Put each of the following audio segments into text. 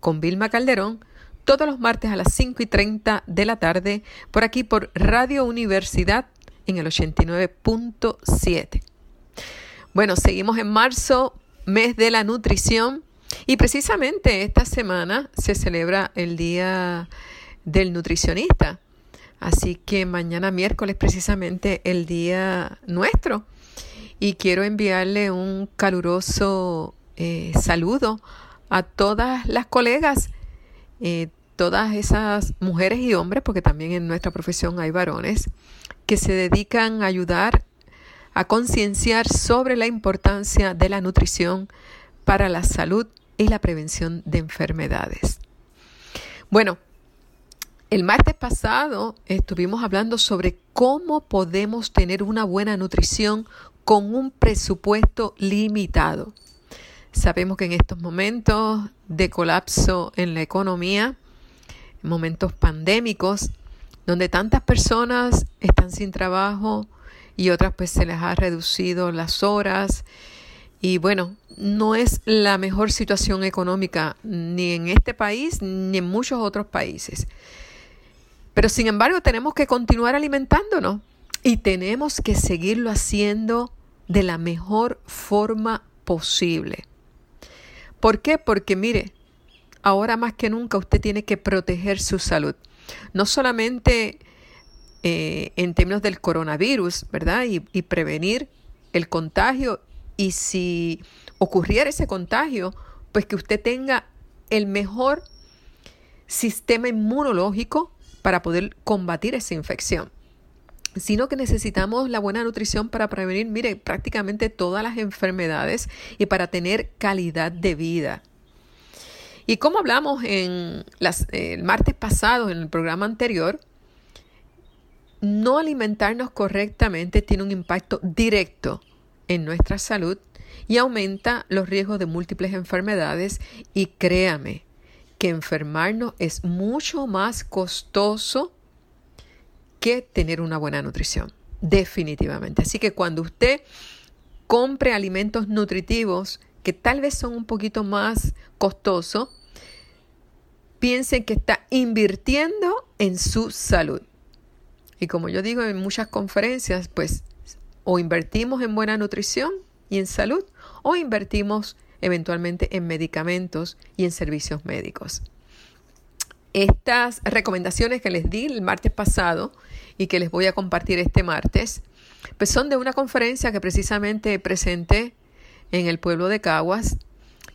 con Vilma Calderón todos los martes a las 5 y 30 de la tarde por aquí por Radio Universidad en el 89.7. Bueno, seguimos en marzo, mes de la nutrición y precisamente esta semana se celebra el Día del Nutricionista. Así que mañana miércoles precisamente el día nuestro. Y quiero enviarle un caluroso eh, saludo a todas las colegas, eh, todas esas mujeres y hombres, porque también en nuestra profesión hay varones, que se dedican a ayudar a concienciar sobre la importancia de la nutrición para la salud y la prevención de enfermedades. Bueno, el martes pasado estuvimos hablando sobre cómo podemos tener una buena nutrición con un presupuesto limitado. Sabemos que en estos momentos de colapso en la economía, momentos pandémicos, donde tantas personas están sin trabajo y otras pues se les ha reducido las horas y bueno, no es la mejor situación económica ni en este país ni en muchos otros países. Pero sin embargo tenemos que continuar alimentándonos y tenemos que seguirlo haciendo de la mejor forma posible. ¿Por qué? Porque mire, ahora más que nunca usted tiene que proteger su salud. No solamente eh, en términos del coronavirus, ¿verdad? Y, y prevenir el contagio. Y si ocurriera ese contagio, pues que usted tenga el mejor sistema inmunológico para poder combatir esa infección sino que necesitamos la buena nutrición para prevenir, mire, prácticamente todas las enfermedades y para tener calidad de vida. Y como hablamos en las, el martes pasado en el programa anterior, no alimentarnos correctamente tiene un impacto directo en nuestra salud y aumenta los riesgos de múltiples enfermedades y créame que enfermarnos es mucho más costoso que tener una buena nutrición, definitivamente. Así que cuando usted compre alimentos nutritivos que tal vez son un poquito más costosos, piensen que está invirtiendo en su salud. Y como yo digo en muchas conferencias, pues o invertimos en buena nutrición y en salud o invertimos eventualmente en medicamentos y en servicios médicos. Estas recomendaciones que les di el martes pasado y que les voy a compartir este martes, pues son de una conferencia que precisamente presenté en el pueblo de Caguas,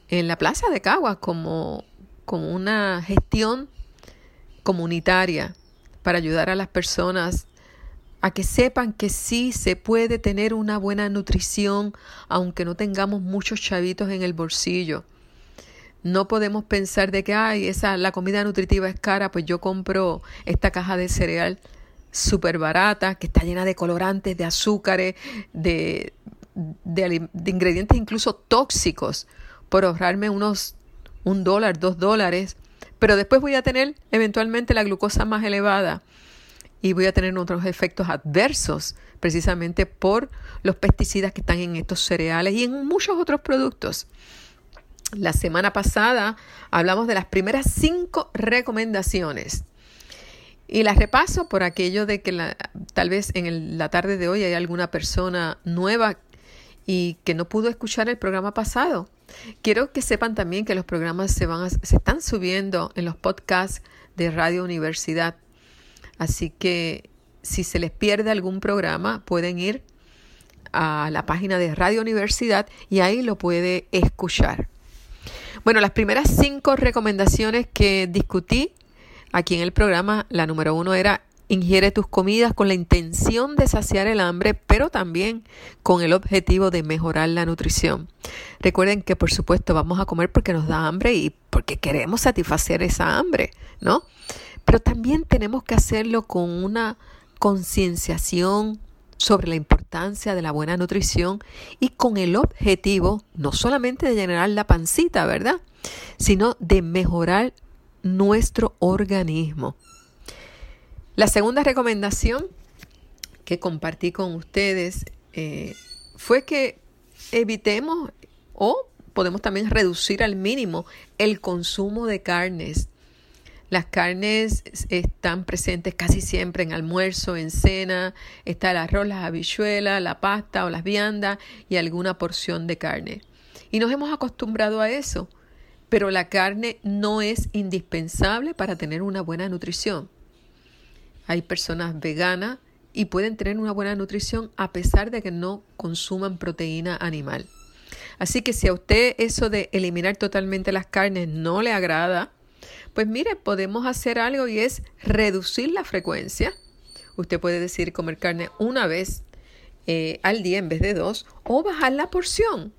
en la plaza de Caguas, como, como una gestión comunitaria para ayudar a las personas a que sepan que sí se puede tener una buena nutrición aunque no tengamos muchos chavitos en el bolsillo. No podemos pensar de que, ay, esa, la comida nutritiva es cara, pues yo compro esta caja de cereal súper barata, que está llena de colorantes, de azúcares, de, de, ingredientes incluso tóxicos, por ahorrarme unos un dólar, dos dólares, pero después voy a tener eventualmente la glucosa más elevada y voy a tener otros efectos adversos precisamente por los pesticidas que están en estos cereales y en muchos otros productos. La semana pasada hablamos de las primeras cinco recomendaciones y las repaso por aquello de que la, tal vez en la tarde de hoy hay alguna persona nueva y que no pudo escuchar el programa pasado. Quiero que sepan también que los programas se, van se están subiendo en los podcasts de Radio Universidad. Así que si se les pierde algún programa, pueden ir a la página de Radio Universidad y ahí lo puede escuchar. Bueno, las primeras cinco recomendaciones que discutí aquí en el programa, la número uno era Ingiere tus comidas con la intención de saciar el hambre, pero también con el objetivo de mejorar la nutrición. Recuerden que por supuesto vamos a comer porque nos da hambre y porque queremos satisfacer esa hambre, ¿no? Pero también tenemos que hacerlo con una concienciación sobre la importancia de la buena nutrición y con el objetivo no solamente de generar la pancita, ¿verdad? Sino de mejorar nuestro organismo. La segunda recomendación que compartí con ustedes eh, fue que evitemos o podemos también reducir al mínimo el consumo de carnes. Las carnes están presentes casi siempre en almuerzo, en cena, está el arroz, las habichuelas, la pasta o las viandas y alguna porción de carne. Y nos hemos acostumbrado a eso, pero la carne no es indispensable para tener una buena nutrición. Hay personas veganas y pueden tener una buena nutrición a pesar de que no consuman proteína animal. Así que si a usted eso de eliminar totalmente las carnes no le agrada, pues mire, podemos hacer algo y es reducir la frecuencia. Usted puede decir comer carne una vez eh, al día en vez de dos o bajar la porción,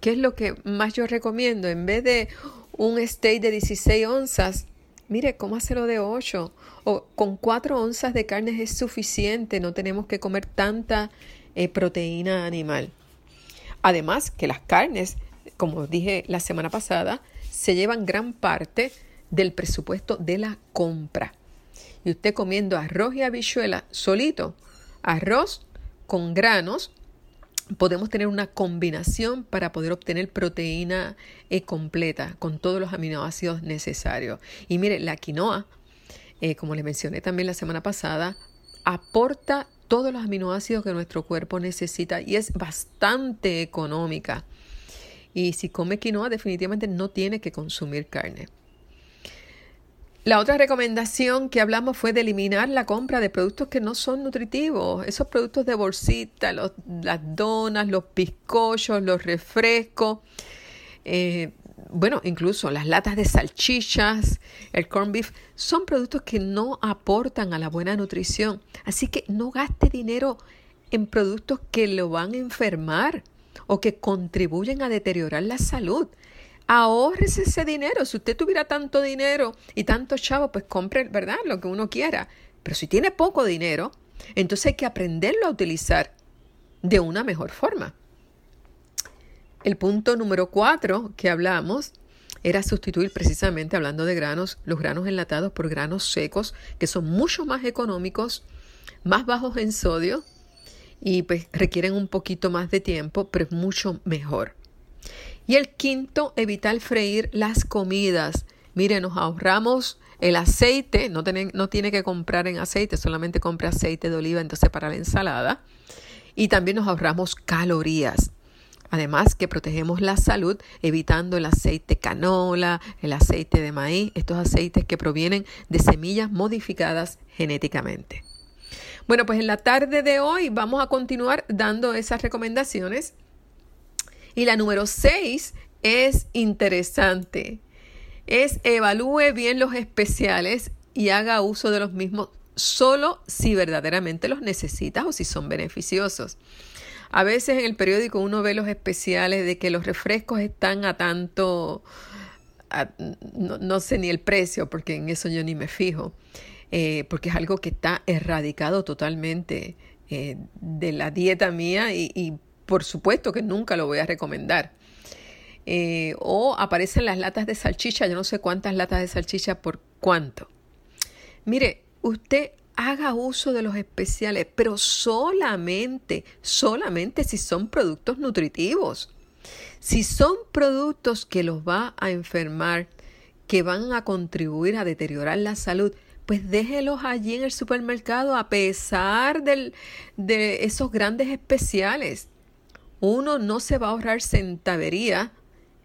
que es lo que más yo recomiendo. En vez de un steak de 16 onzas, mire, cómo hacerlo de 8 o con 4 onzas de carne es suficiente, no tenemos que comer tanta eh, proteína animal. Además que las carnes, como dije la semana pasada, se llevan gran parte del presupuesto de la compra. Y usted comiendo arroz y habichuela solito, arroz con granos, podemos tener una combinación para poder obtener proteína eh, completa con todos los aminoácidos necesarios. Y mire, la quinoa, eh, como les mencioné también la semana pasada, aporta todos los aminoácidos que nuestro cuerpo necesita y es bastante económica. Y si come quinoa, definitivamente no tiene que consumir carne. La otra recomendación que hablamos fue de eliminar la compra de productos que no son nutritivos, esos productos de bolsita, las donas, los bizcochos, los refrescos, eh, bueno, incluso las latas de salchichas, el corn beef, son productos que no aportan a la buena nutrición. Así que no gaste dinero en productos que lo van a enfermar o que contribuyen a deteriorar la salud ahorrese ese dinero. Si usted tuviera tanto dinero y tanto chavo, pues compre, ¿verdad? Lo que uno quiera. Pero si tiene poco dinero, entonces hay que aprenderlo a utilizar de una mejor forma. El punto número cuatro que hablamos era sustituir precisamente, hablando de granos, los granos enlatados por granos secos, que son mucho más económicos, más bajos en sodio y pues requieren un poquito más de tiempo, pero es mucho mejor. Y el quinto, evitar freír las comidas. Mire, nos ahorramos el aceite, no, no tiene que comprar en aceite, solamente compra aceite de oliva entonces para la ensalada. Y también nos ahorramos calorías. Además que protegemos la salud evitando el aceite canola, el aceite de maíz, estos aceites que provienen de semillas modificadas genéticamente. Bueno, pues en la tarde de hoy vamos a continuar dando esas recomendaciones y la número seis es interesante. Es evalúe bien los especiales y haga uso de los mismos solo si verdaderamente los necesitas o si son beneficiosos. A veces en el periódico uno ve los especiales de que los refrescos están a tanto, no, sé ni el precio, porque en eso yo ni me fijo, eh, porque es algo que está erradicado totalmente eh, de la dieta mía y por supuesto que nunca lo voy a recomendar. Eh, o aparecen las latas de salchicha, yo no sé cuántas latas de salchicha por cuánto. Mire, usted haga uso de los especiales, pero solamente, solamente si son productos nutritivos. Si son productos que los va a enfermar, que van a contribuir a deteriorar la salud, pues déjelos allí en el supermercado a pesar del, de esos grandes especiales uno no se va a ahorrar centavería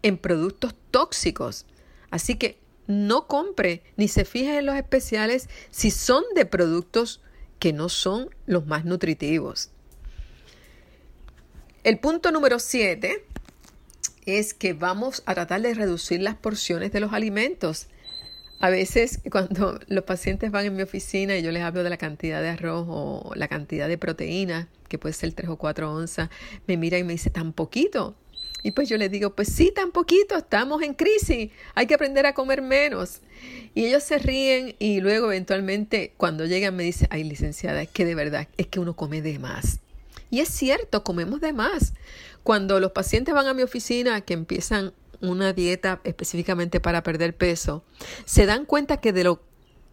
en productos tóxicos. Así que no compre ni se fije en los especiales si son de productos que no son los más nutritivos. El punto número 7 es que vamos a tratar de reducir las porciones de los alimentos. A veces cuando los pacientes van en mi oficina y yo les hablo de la cantidad de arroz o la cantidad de proteína, que puede ser 3 o 4 onzas, me mira y me dice, tan poquito. Y pues yo les digo, pues sí, tan poquito, estamos en crisis, hay que aprender a comer menos. Y ellos se ríen y luego eventualmente cuando llegan me dicen, ay licenciada, es que de verdad es que uno come de más. Y es cierto, comemos de más. Cuando los pacientes van a mi oficina que empiezan una dieta específicamente para perder peso, se dan cuenta que de lo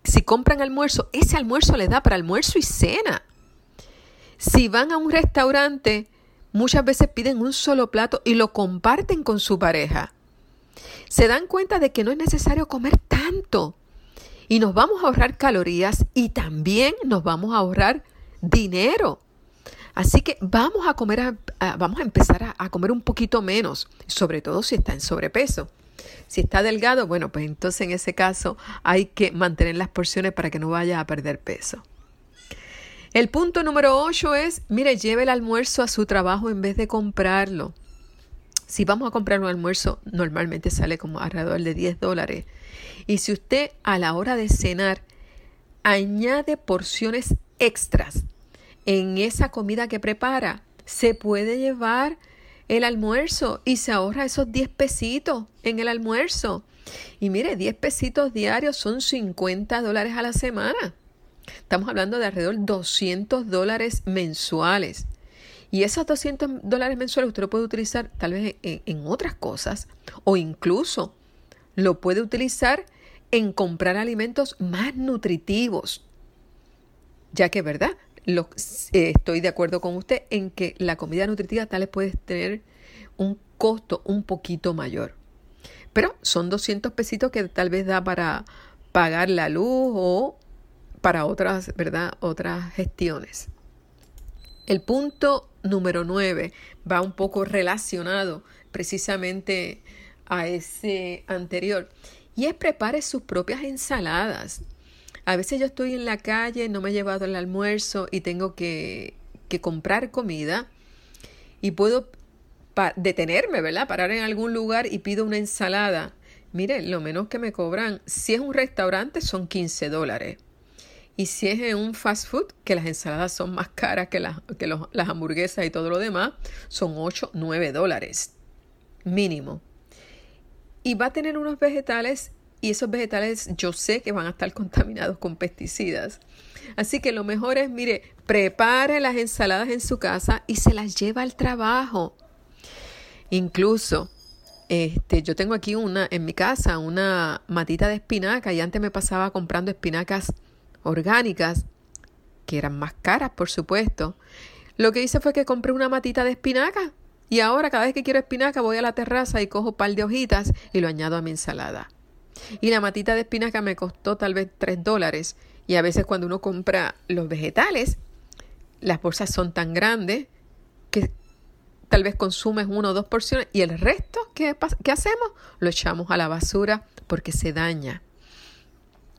si compran almuerzo, ese almuerzo les da para almuerzo y cena. Si van a un restaurante, muchas veces piden un solo plato y lo comparten con su pareja. Se dan cuenta de que no es necesario comer tanto y nos vamos a ahorrar calorías y también nos vamos a ahorrar dinero. Así que vamos a comer, vamos a empezar a, a comer un poquito menos, sobre todo si está en sobrepeso. Si está delgado, bueno, pues entonces en ese caso hay que mantener las porciones para que no vaya a perder peso. El punto número 8 es, mire, lleve el almuerzo a su trabajo en vez de comprarlo. Si vamos a comprar un almuerzo, normalmente sale como alrededor de 10 dólares. Y si usted a la hora de cenar añade porciones extras en esa comida que prepara, se puede llevar el almuerzo y se ahorra esos 10 pesitos en el almuerzo. Y mire, 10 pesitos diarios son 50 dólares a la semana. Estamos hablando de alrededor de 200 dólares mensuales. Y esos 200 dólares mensuales usted lo puede utilizar tal vez en, en, otras cosas o incluso lo puede utilizar en comprar alimentos más nutritivos. Ya que, ¿verdad? Eh, estoy de acuerdo con usted en que la comida nutritiva tal vez puede tener un costo un poquito mayor. Pero son 200 pesitos que tal vez da para pagar la luz o para otras, ¿verdad? Otras gestiones. El punto número 9 va un poco relacionado precisamente a ese anterior y es prepare sus propias ensaladas. A veces yo estoy en la calle, no me he llevado el almuerzo y tengo que, que comprar comida y puedo detenerme, ¿verdad? Parar en algún lugar y pido una ensalada. Mire, lo menos que me cobran, si es un restaurante, son 15 dólares. Y si es en un fast food, que las ensaladas son más caras que, las, que las hamburguesas y todo lo demás, son 8, 9 dólares mínimo. Y va a tener unos vegetales y esos vegetales yo sé que van a estar contaminados con pesticidas. Así que lo mejor es, mire, prepare las ensaladas en su casa y se las lleva al trabajo. Incluso, este, yo tengo aquí una en mi casa, una matita de espinaca y antes me pasaba comprando espinacas orgánicas, que eran más caras, por supuesto. Lo que hice fue que compré una matita de espinaca y ahora cada vez que quiero espinaca voy a la terraza y cojo un par de hojitas y lo añado a mi ensalada. Y la matita de espinaca me costó tal vez 3 dólares. Y a veces cuando uno compra los vegetales, las bolsas son tan grandes que tal vez consumes una o dos porciones y el resto, ¿qué, qué hacemos? Lo echamos a la basura porque se daña.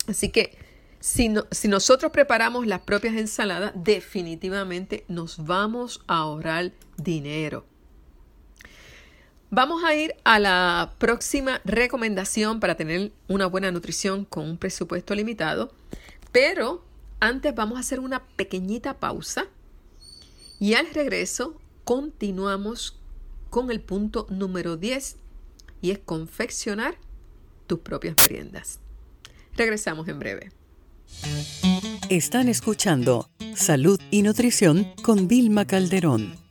Así que si, si nosotros preparamos las propias ensaladas, definitivamente nos vamos a ahorrar dinero. Vamos a ir a la próxima recomendación para tener una buena nutrición con un presupuesto limitado, pero antes vamos a hacer una pequeñita pausa y al regreso continuamos con el punto número 10 y es confeccionar tus propias meriendas. Regresamos en breve. Están escuchando Salud y Nutrición con Vilma Calderón.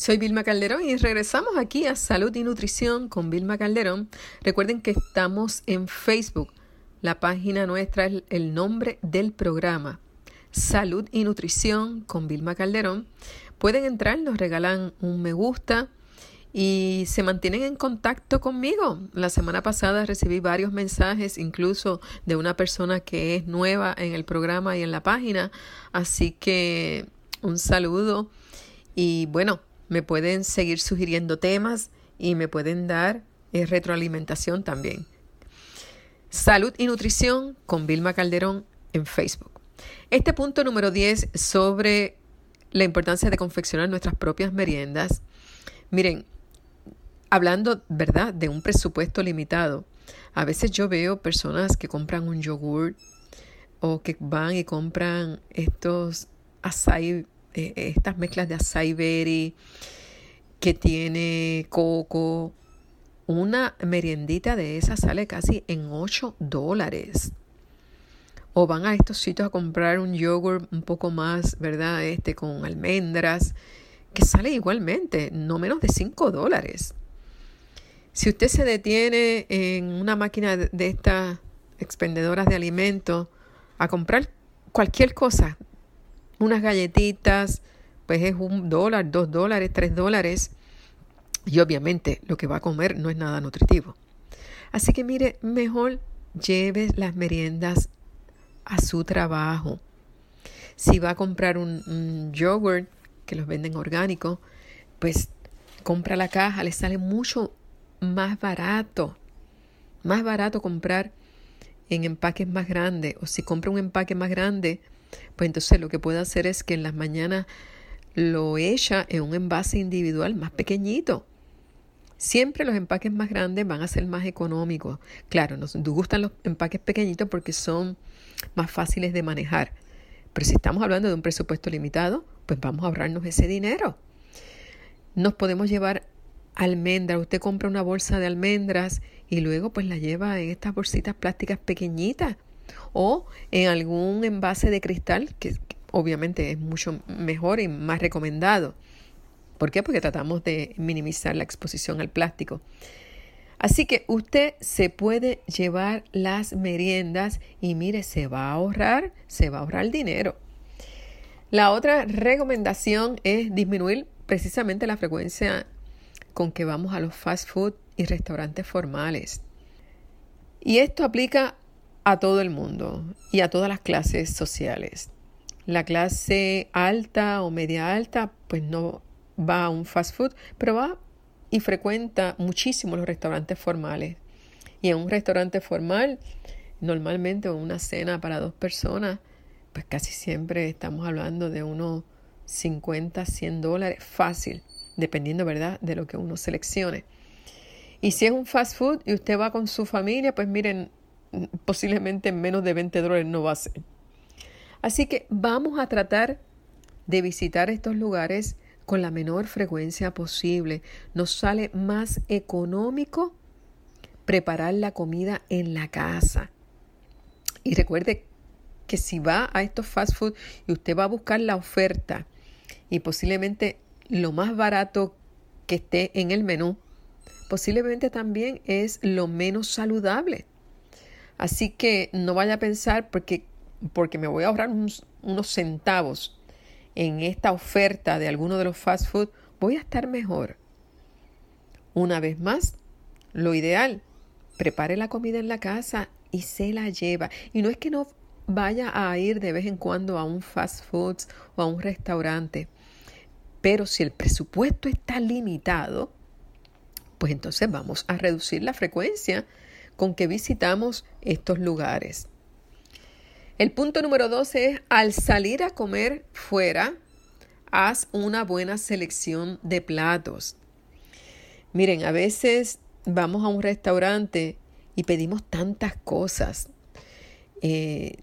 Soy Vilma Calderón y regresamos aquí a Salud y Nutrición con Vilma Calderón. Recuerden que estamos en Facebook. La página nuestra es el nombre del programa. Salud y Nutrición con Vilma Calderón. Pueden entrar, nos regalan un me gusta y se mantienen en contacto conmigo. La semana pasada recibí varios mensajes, incluso de una persona que es nueva en el programa y en la página. Así que un saludo y bueno, me pueden seguir sugiriendo temas y me pueden dar eh, retroalimentación también. Salud y Nutrición con Vilma Calderón en Facebook. Este punto número 10 sobre la importancia de confeccionar nuestras propias meriendas. Miren, hablando, ¿verdad?, de un presupuesto limitado. A veces yo veo personas que compran un yogur o que van y compran estos açaí, eh, estas mezclas de açaí berry que tiene coco. Una meriendita de esa sale casi en 8 dólares. O van a estos sitios a comprar un yogur un poco más, ¿verdad? Este con almendras, que sale igualmente, no menos de 5 dólares. Si usted se detiene en una máquina de estas expendedoras de alimentos a comprar cualquier cosa, unas galletitas, pues es un dólar, dos dólares, tres dólares. Y obviamente lo que va a comer no es nada nutritivo. Así que mire, mejor lleve las meriendas a su trabajo. Si va a comprar un, un yogurt que los venden orgánicos, pues compra la caja, le sale mucho más barato. Más barato comprar en empaques más grandes. O si compra un empaque más grande, pues entonces lo que puede hacer es que en las mañanas lo echa en un envase individual más pequeñito. Siempre los empaques más grandes van a ser más económicos. Claro, nos gustan los empaques pequeñitos porque son más fáciles de manejar. Pero si estamos hablando de un presupuesto limitado, pues vamos a ahorrarnos ese dinero. Nos podemos llevar almendras. Usted compra una bolsa de almendras y luego pues la lleva en estas bolsitas plásticas pequeñitas o en algún envase de cristal que, obviamente es mucho mejor y más recomendado. ¿Por qué? Porque tratamos de minimizar la exposición al plástico. Así que usted se puede llevar las meriendas y mire, se va a ahorrar, se va a ahorrar dinero. La otra recomendación es disminuir precisamente la frecuencia con que vamos a los fast food y restaurantes formales. Y esto aplica a todo el mundo y a todas las clases sociales. La clase alta o media alta pues no va a un fast food, pero va y frecuenta muchísimo los restaurantes formales. Y en un restaurante formal, normalmente una cena para dos personas, pues casi siempre estamos hablando de unos 50, 100 dólares fácil dependiendo, ¿verdad?, de lo que uno seleccione. Y si es un fast food y usted va con su familia, pues miren, posiblemente menos de 20 dólares no va a ser. Así que vamos a tratar de visitar estos lugares con la menor frecuencia posible. Nos sale más económico preparar la comida en la casa. Y recuerde que si va a estos fast food y usted va a buscar la oferta y posiblemente lo más barato que esté en el menú, posiblemente también es lo menos saludable. Así que no vaya a pensar porque, porque me voy a ahorrar unos, unos centavos en esta oferta de alguno de los fast food, voy a estar mejor. Una vez más, lo ideal, prepare la comida en la casa y se la lleva. Y no es que no vaya a ir de vez en cuando a un fast food o a un restaurante. Pero si el presupuesto está limitado, pues entonces vamos a reducir la frecuencia con que visitamos estos lugares. El punto número 12 es, al salir a comer fuera, haz una buena selección de platos. Miren, a veces vamos a un restaurante y pedimos tantas cosas. Eh,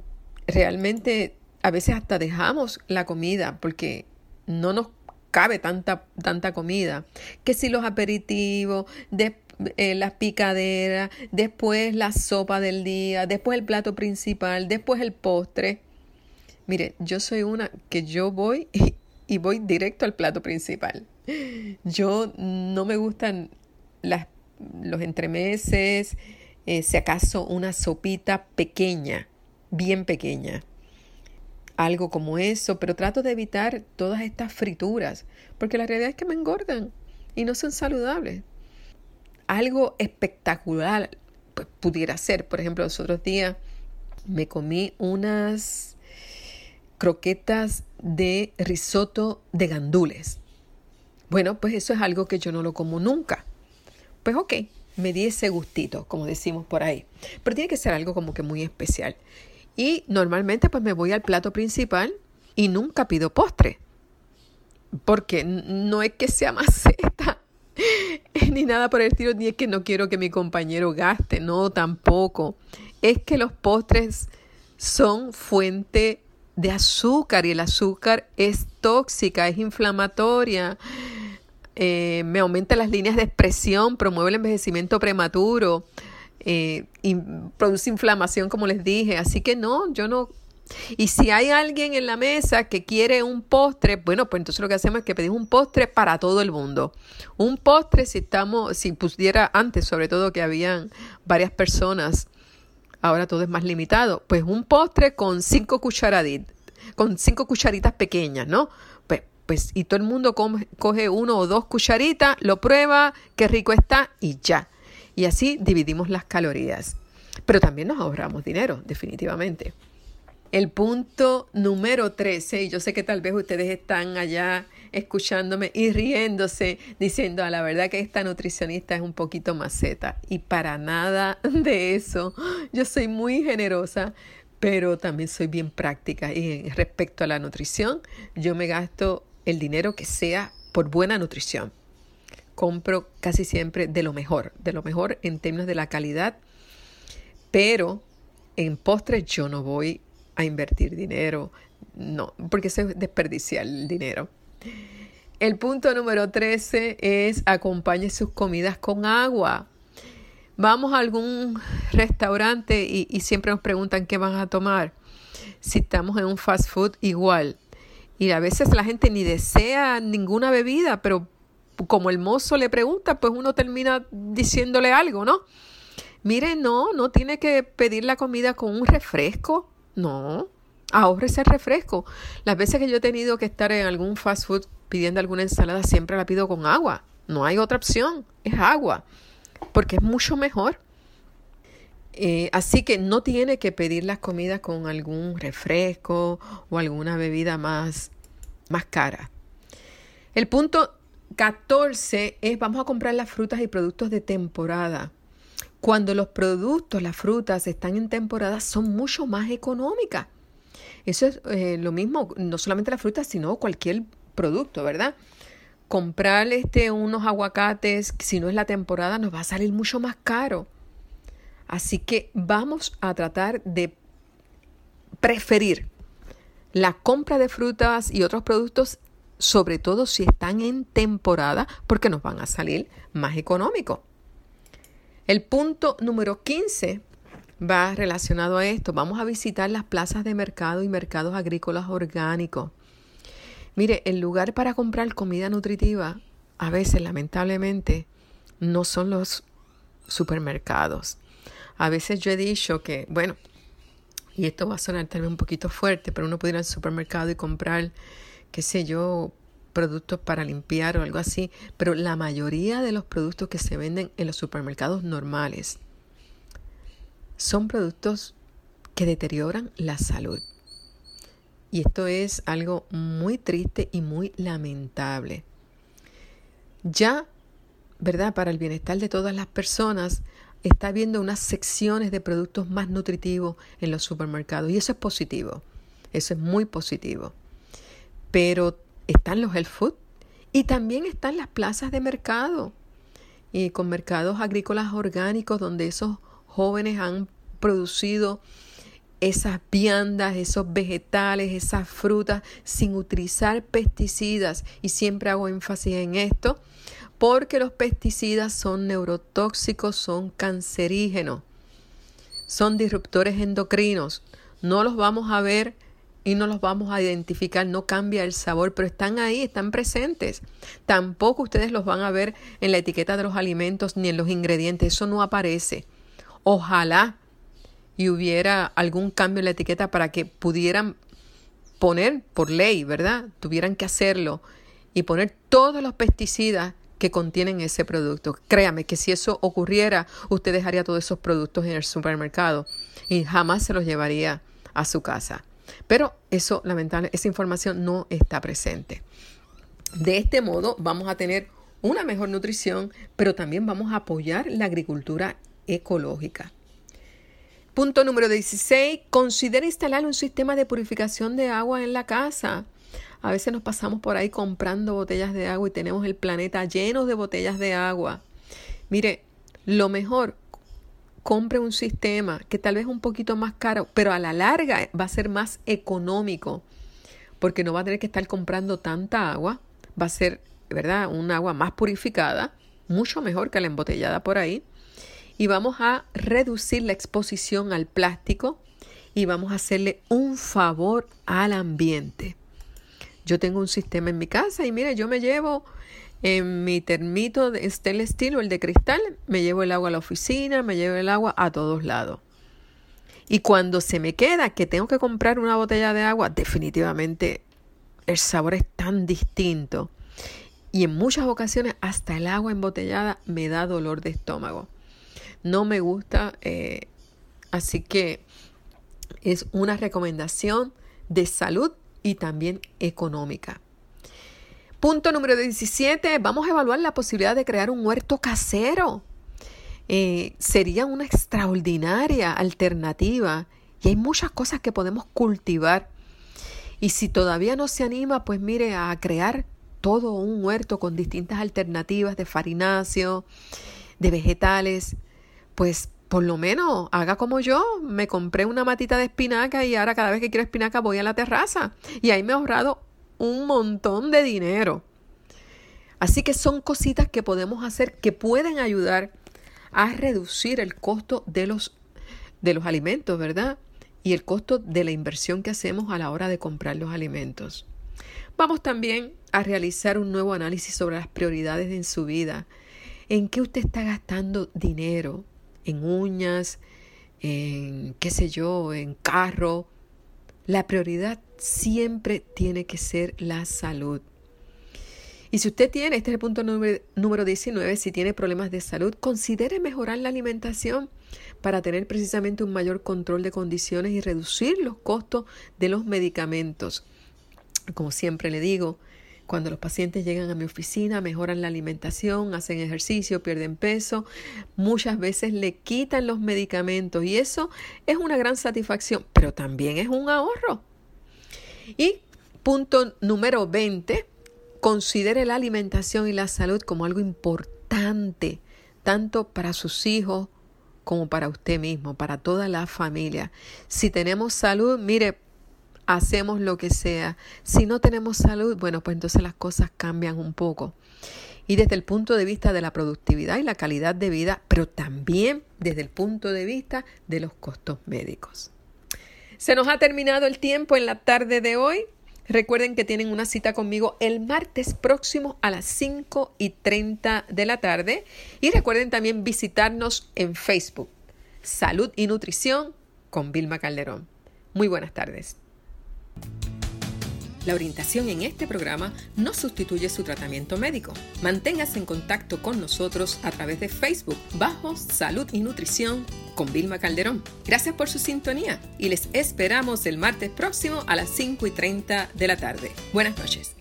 realmente a veces hasta dejamos la comida porque no nos cabe tanta, tanta comida. Que si los aperitivos, de, eh, las picaderas, después la sopa del día, después el plato principal, después el postre. Mire, yo soy una que yo voy y, voy directo al plato principal. Yo no me gustan las, los entremeses, eh, si acaso una sopita pequeña, bien pequeña algo como eso, pero trato de evitar todas estas frituras, porque la realidad es que me engordan y no son saludables. Algo espectacular pues, pudiera ser, por ejemplo, los otros días me comí unas croquetas de risotto de gandules. Bueno, pues eso es algo que yo no lo como nunca. Pues ok, me di ese gustito, como decimos por ahí. Pero tiene que ser algo como que muy especial. Y normalmente pues me voy al plato principal y nunca pido postre. Porque no es que sea maceta ni nada por el estilo, ni es que no quiero que mi compañero gaste, no, tampoco. Es que los postres son fuente de azúcar y el azúcar es tóxica, es inflamatoria, eh, me aumenta las líneas de expresión, promueve el envejecimiento prematuro eh, produce inflamación, como les dije. Así que no, yo no. Y si hay alguien en la mesa que quiere un postre, bueno, pues entonces lo que hacemos es que pedimos un postre para todo el mundo. Un postre, si estamos, si pusiera antes, sobre todo que habían varias personas ahora todo es más limitado. Pues un postre con cinco cucharaditas, con cinco cucharitas pequeñas, ¿no? Pues, pues y todo el mundo coge uno o dos cucharitas, lo prueba, qué rico está y ya. Y así dividimos las calorías. Pero también nos ahorramos dinero, definitivamente. El punto número 13, y yo sé que tal vez ustedes están allá escuchándome y riéndose, diciendo a la verdad que esta nutricionista es un poquito maceta. Y para nada de eso. Yo soy muy generosa, pero también soy bien práctica. Y respecto a la nutrición, yo me gasto el dinero que sea por buena nutrición. Compro casi siempre de lo mejor, de lo mejor en términos de la calidad, pero en postres yo no voy a invertir dinero, no, porque eso es desperdiciar el dinero. El punto número 13 es acompañe sus comidas con agua. Vamos a algún restaurante y, siempre nos preguntan qué van a tomar. Si estamos en un fast food, igual. Y a veces la gente ni desea ninguna bebida, pero como el mozo le pregunta, pues uno termina diciéndole algo, ¿no? Mire, no, no tiene que pedir la comida con un refresco. No, ahorre ese refresco. Las veces que yo he tenido que estar en algún fast food pidiendo alguna ensalada, siempre la pido con agua. No hay otra opción, es agua, porque es mucho mejor. Eh, así que no tiene que pedir las comidas con algún refresco o alguna bebida más, más cara. El punto 14 es vamos a comprar las frutas y productos de temporada. Cuando los productos, las frutas están en temporada, son mucho más económicas. Eso es eh, lo mismo, no solamente las frutas, sino cualquier producto, ¿verdad? Comprar este, unos aguacates, si no es la temporada, nos va a salir mucho más caro. Así que vamos a tratar de preferir la compra de frutas y otros productos, sobre todo si están en temporada, porque nos van a salir más económicos. El punto número 15 va relacionado a esto. Vamos a visitar las plazas de mercado y mercados agrícolas orgánicos. Mire, el lugar para comprar comida nutritiva a veces, lamentablemente, no son los supermercados. A veces yo he dicho que, bueno, y esto va a sonar también un poquito fuerte, pero uno puede ir al supermercado y comprar, qué sé yo, productos para limpiar o algo así, pero la mayoría de los productos que se venden en los supermercados normales son productos que deterioran la salud. Y esto es algo muy triste y muy lamentable. Ya, ¿verdad? Para el bienestar de todas las personas, está habiendo unas secciones de productos más nutritivos en los supermercados. Y eso es positivo. Eso es muy positivo. Pero están los health food y también están las plazas de mercado. Y con mercados agrícolas orgánicos donde esos jóvenes han producido esas viandas, esos vegetales, esas frutas sin utilizar pesticidas. Y siempre hago énfasis en esto porque los pesticidas son neurotóxicos, son cancerígenos, son disruptores endocrinos. No los vamos a ver y no los vamos a identificar, no cambia el sabor, pero están ahí, están presentes. Tampoco ustedes los van a ver en la etiqueta de los alimentos ni en los ingredientes, eso no aparece. Ojalá y hubiera algún cambio en la etiqueta para que pudieran poner por ley, ¿verdad? Tuvieran que hacerlo y poner todos los pesticidas que contienen ese producto. Créame que si eso ocurriera, usted dejaría todos esos productos en el supermercado y jamás se los llevaría a su casa. Pero eso, lamentable, esa información no está presente. De este modo vamos a tener una mejor nutrición, pero también vamos a apoyar la agricultura ecológica. Punto número 16. Considera instalar un sistema de purificación de agua en la casa. A veces nos pasamos por ahí comprando botellas de agua y tenemos el planeta lleno de botellas de agua. Mire, lo mejor, compre un sistema que tal vez es un poquito más caro, pero a la larga va a ser más económico, porque no va a tener que estar comprando tanta agua, va a ser, ¿verdad?, un agua más purificada, mucho mejor que la embotellada por ahí, y vamos a reducir la exposición al plástico y vamos a hacerle un favor al ambiente. Yo tengo un sistema en mi casa y mire, yo me llevo en mi termito de stainless steel o el de cristal, me llevo el agua a la oficina, me llevo el agua a todos lados. Y cuando se me queda que tengo que comprar una botella de agua, definitivamente el sabor es tan distinto. Y en muchas ocasiones hasta el agua embotellada me da dolor de estómago. No me gusta, eh, así que es una recomendación de salud y también económica. Punto número 17, vamos a evaluar la posibilidad de crear un huerto casero. Eh, sería una extraordinaria alternativa y hay muchas cosas que podemos cultivar. Y si todavía no se anima, pues mire, a crear todo un huerto con distintas alternativas de farináceo, de vegetales, pues por lo menos haga como yo, me compré una matita de espinaca y ahora cada vez que quiero espinaca voy a la terraza y ahí me he ahorrado un montón de dinero. Así que son cositas que podemos hacer que pueden ayudar a reducir el costo de los, de los alimentos, ¿verdad? Y el costo de la inversión que hacemos a la hora de comprar los alimentos. Vamos también a realizar un nuevo análisis sobre las prioridades en su vida. ¿En qué usted está gastando dinero? en uñas, en qué sé yo, en carro. La prioridad siempre tiene que ser la salud. Y si usted tiene, este es el punto número, número 19, si tiene problemas de salud, considere mejorar la alimentación para tener precisamente un mayor control de condiciones y reducir los costos de los medicamentos. Como siempre le digo, cuando los pacientes llegan a mi oficina, mejoran la alimentación, hacen ejercicio, pierden peso, muchas veces le quitan los medicamentos y eso es una gran satisfacción, pero también es un ahorro. Y punto número 20, considere la alimentación y la salud como algo importante, tanto para sus hijos como para usted mismo, para toda la familia. Si tenemos salud, mire, hacemos lo que sea. Si no tenemos salud, bueno, pues entonces las cosas cambian un poco. Y desde el punto de vista de la productividad y la calidad de vida, pero también desde el punto de vista de los costos médicos. Se nos ha terminado el tiempo en la tarde de hoy. Recuerden que tienen una cita conmigo el martes próximo a las 5 y 30 de la tarde. Y recuerden también visitarnos en Facebook. Salud y Nutrición con Vilma Calderón. Muy buenas tardes. La orientación en este programa no sustituye su tratamiento médico. Manténgase en contacto con nosotros a través de Facebook bajo Salud y Nutrición con Vilma Calderón. Gracias por su sintonía y les esperamos el martes próximo a las 5 y 30 de la tarde. Buenas noches.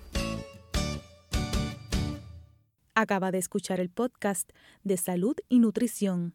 Acaba de escuchar el podcast de Salud y Nutrición